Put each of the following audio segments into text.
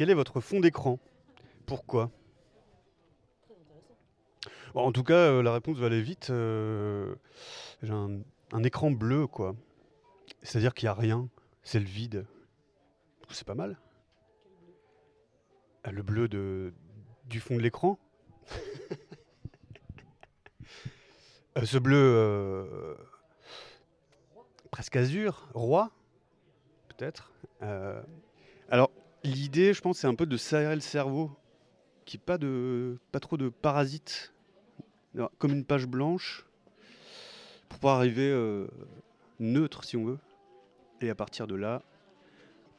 quel est votre fond d'écran? Pourquoi? En tout cas, euh, la réponse va aller vite. euh, J'ai un, écran bleu, quoi. C'est-à-dire qu'il n'y a rien. C'est le vide. C'est pas mal. Ah, Le bleu du fond de l'écran? Euh, Ce bleu presque azur, roi, peut-être? Alors, l'idée, je pense, c'est un peu de s'aérer le cerveau, qui pas de, pas trop de parasites, Alors, comme une page blanche, pour pouvoir arriver euh, neutre, si on veut. Et à partir de là,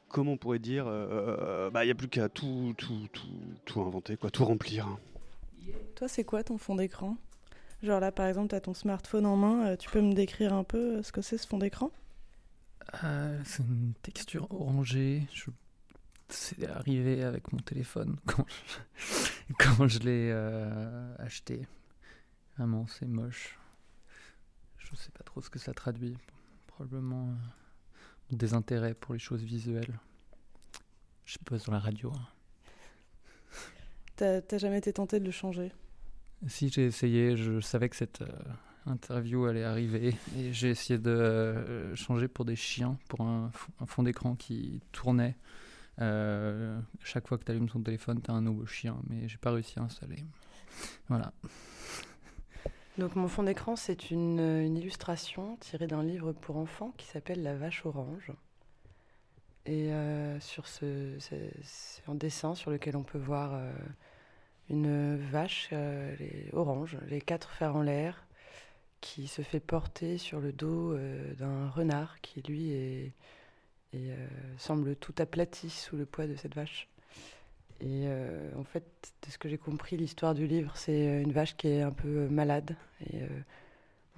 comment on pourrait dire, euh, bah, il n'y a plus qu'à tout, tout, tout, tout inventer, quoi, tout remplir. hein. Toi, c'est quoi ton fond d'écran? Genre là, par exemple, tu as ton smartphone en main, euh, tu peux me décrire un peu euh, ce que c'est ce fond d'écran? Euh, c'est une texture orangée. Je... C'est arrivé avec mon téléphone quand je, quand je l'ai euh, acheté. Vraiment, c'est moche. Je sais pas trop ce que ça traduit. Probablement euh, désintérêt pour les choses visuelles. Je sais pas sur la radio. hein. T'as jamais été tenté de le changer? Si j'ai essayé, je savais que cette euh, interview allait arriver et j'ai essayé de euh, changer pour des chiens, pour un fond d'écran qui tournait. Euh, chaque fois que tu allumes ton téléphone, tu as un nouveau chien, mais j'ai pas réussi à installer. Voilà. Donc mon fond d'écran, c'est une, une illustration tirée d'un livre pour enfants qui s'appelle La vache orange. Et euh, sur ce, c'est un dessin sur lequel on peut voir euh, une vache euh, les, orange, les quatre fers en l'air, qui se fait porter sur le dos euh, d'un renard qui lui est, est, euh, semble tout aplati sous le poids de cette vache. Et euh, en fait, de ce que j'ai compris, l'histoire du livre, c'est euh, une vache qui est un peu malade. Et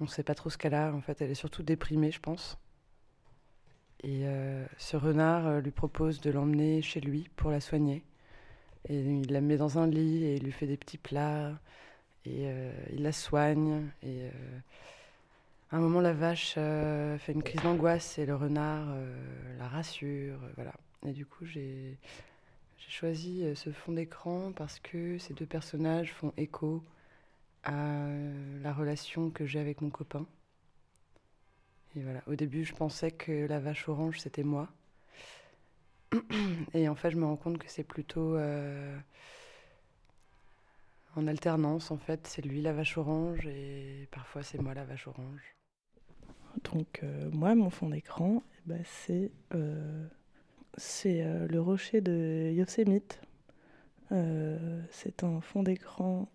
on ne sait pas trop ce qu'elle a. En fait, elle est surtout déprimée, je pense. Et ce renard lui propose de l'emmener chez lui pour la soigner. Et il la met dans un lit et il lui fait des petits plats. Et il la soigne. Et à un moment, la vache euh, fait une crise d'angoisse et le renard euh, la rassure. euh, voilà. Et du coup, j'ai. Choisi ce fond d'écran parce que ces deux personnages font écho à la relation que j'ai avec mon copain. Et voilà, au début, je pensais que la vache orange, c'était moi. Et en fait, je me rends compte que c'est plutôt en alternance. En fait, c'est lui la vache orange et parfois c'est moi la vache orange. Donc euh, moi, mon fond d'écran, eh ben, c'est euh, euh, le rocher de Yosemite. C'est un fond d'écran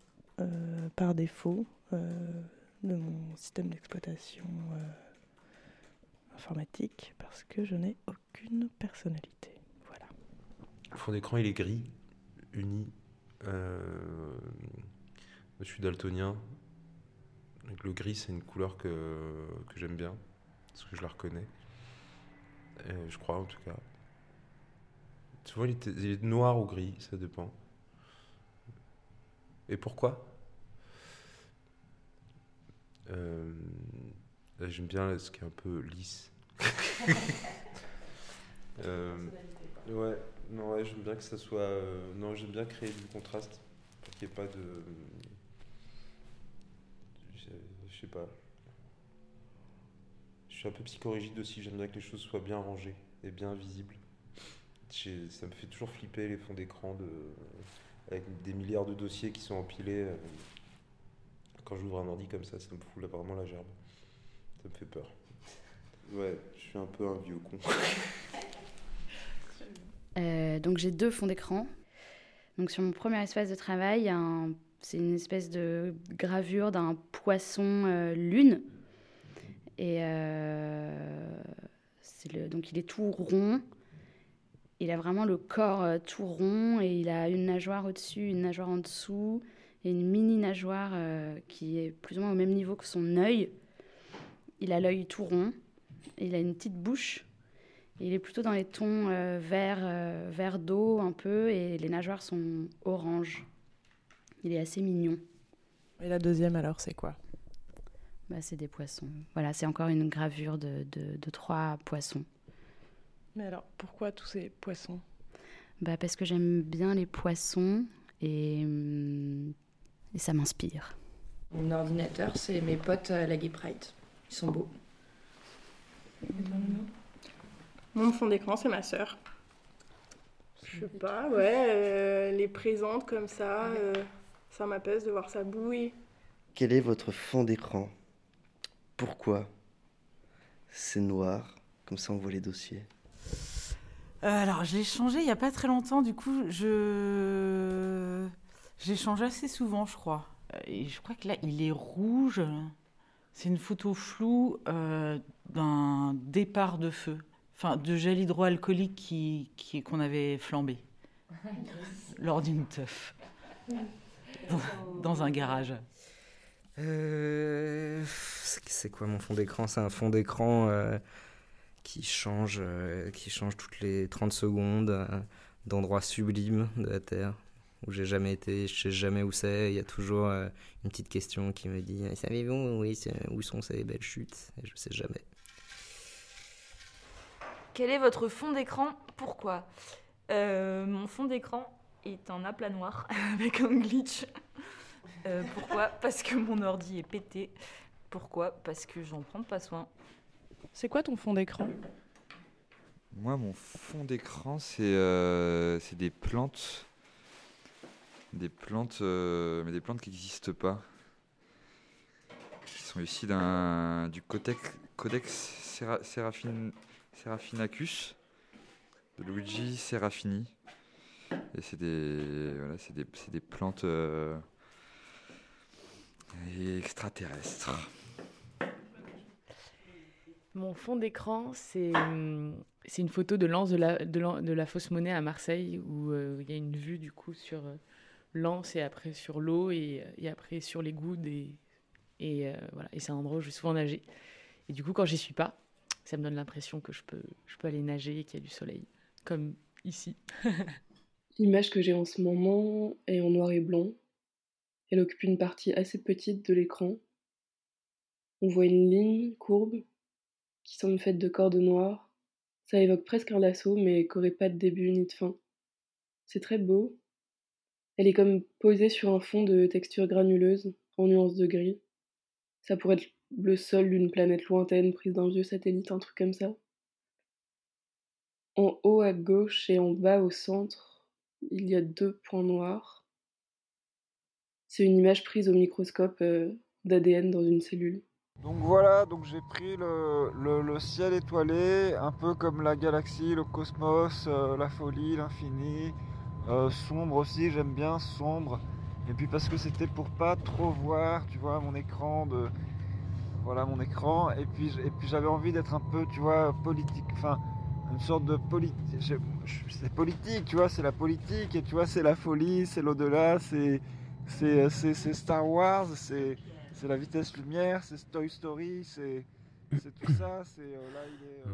par défaut de mon système d'exploitation informatique parce que je n'ai aucune personnalité. Voilà. Le fond d'écran, il est gris, uni. Je suis daltonien. Donc le gris, c'est une couleur que, que j'aime bien, parce que je la reconnais. Je crois, en tout cas. Souvent, il est, il est noir ou gris, ça dépend. Et pourquoi? Euh, J'aime bien ce qui est un peu lisse. Euh, ouais, non, ouais, j'aime bien que ça soit. euh, non, j'aime bien créer du contraste pour qu'il n'y ait pas de. Je, je sais pas. Je suis un peu psychorigide aussi, j'aime bien que les choses soient bien rangées et bien visibles. J'ai- Ça me fait toujours flipper les fonds d'écran de... avec des milliards de dossiers qui sont empilés. euh, Quand j'ouvre un ordi comme ça, ça me fout là, vraiment la gerbe. Ça me fait peur. Ouais, je suis un peu un vieux con. Euh, donc j'ai deux fonds d'écran. Donc sur mon premier espace de travail, il y a un- c'est une espèce de gravure d'un poisson euh, lune. Et euh, le, donc il est tout rond. Il a vraiment le corps euh, tout rond et il a une nageoire au-dessus, une nageoire en dessous et une mini nageoire euh, qui est plus ou moins au même niveau que son œil. Il a l'œil tout rond. Il a une petite bouche. Il est plutôt dans les tons euh, vert, vert d'eau un peu et les nageoires sont orange. Il est assez mignon. Et la deuxième alors, c'est quoi? Bah, c'est des poissons. Voilà, c'est encore une gravure de, de- de trois poissons. Mais alors, pourquoi tous ces poissons? Bah, Parce que j'aime bien les poissons et, hum, et ça m'inspire. Mon ordinateur, c'est mes potes à la Gay Pride. Ils sont beaux. Mon fond d'écran, c'est ma sœur. Je sais pas, ouais, euh, les présente comme ça, euh, ça m'apaise de voir ça bouillir. Quel est votre fond d'écran? Pourquoi C'est noir, comme ça on voit les dossiers? Euh, alors, je l'ai changé il n'y a pas très longtemps, du coup, je. J'ai changé assez souvent, je crois. Euh, Et je crois que là, il est rouge. C'est une photo floue euh, d'un départ de feu. Enfin, de gel hydroalcoolique qui, qui, qu'on avait flambé lors d'une teuf. Dans, un garage. Euh, c'est quoi mon fond d'écran? C'est un fond d'écran euh, qui change, euh, qui change toutes les 30 secondes euh, d'endroits sublimes de la Terre où j'ai jamais été, je sais jamais où c'est. Il y a toujours euh, une petite question qui me dit Savez-vous où, est- où sont ces belles chutes? Et je sais jamais. Quel est votre fond d'écran? Pourquoi? Euh, Mon fond d'écran est un aplat noir avec un glitch. Euh, pourquoi? Parce que mon ordi est pété. Pourquoi? Parce que j'en prends pas soin. C'est quoi ton fond d'écran? Moi, mon fond d'écran, c'est euh, c'est des plantes. Des plantes, euh, mais des plantes qui n'existent pas. Qui sont ici d'un du codex, codex Sera- Serafin- Seraphinacus de Luigi Serafini. Et c'est des, voilà, c'est des, des plantes euh, extraterrestres. Mon fond d'écran, c'est c'est une photo de l'anse de la, de, l'an- de la fausse monnaie à Marseille où euh, il y a une vue du coup sur euh, l'anse et après sur l'eau et, et après sur les gouttes et, et euh, voilà. Et c'est un endroit où je vais souvent nager. Et du coup quand j'y suis pas ça me donne l'impression que je peux je peux aller nager et qu'il y a du soleil. Comme ici L'image que j'ai en ce moment est en noir et blanc. Elle occupe une partie assez petite de l'écran. On voit une ligne courbe qui semble faite de cordes noires. Ça évoque presque un lasso, mais qui n'aurait pas de début ni de fin. C'est très beau. Elle est comme posée sur un fond de texture granuleuse, en nuances de gris. Ça pourrait être le sol d'une planète lointaine prise d'un vieux satellite, un truc comme ça. En haut à gauche et en bas au centre, il y a deux points noirs. C'est une image prise au microscope euh, d'ADN dans une cellule. Donc voilà, donc j'ai pris le, ciel étoilé, un peu comme la galaxie, le cosmos, euh, la folie, l'infini. Euh, sombre aussi, j'aime bien sombre. Et puis parce que c'était pour pas trop voir, tu vois, mon écran de. Voilà mon écran. Et puis, et puis j'avais envie d'être un peu, tu vois, politique. Une sorte de politique. C'est politique, tu vois, c'est la politique. Et tu vois, c'est la folie, c'est l'au-delà, c'est. C'est euh, c'est- c'est Star Wars, c'est c'est la vitesse lumière, c'est Toy Story, c'est c'est tout ça. C'est euh, là il est. euh.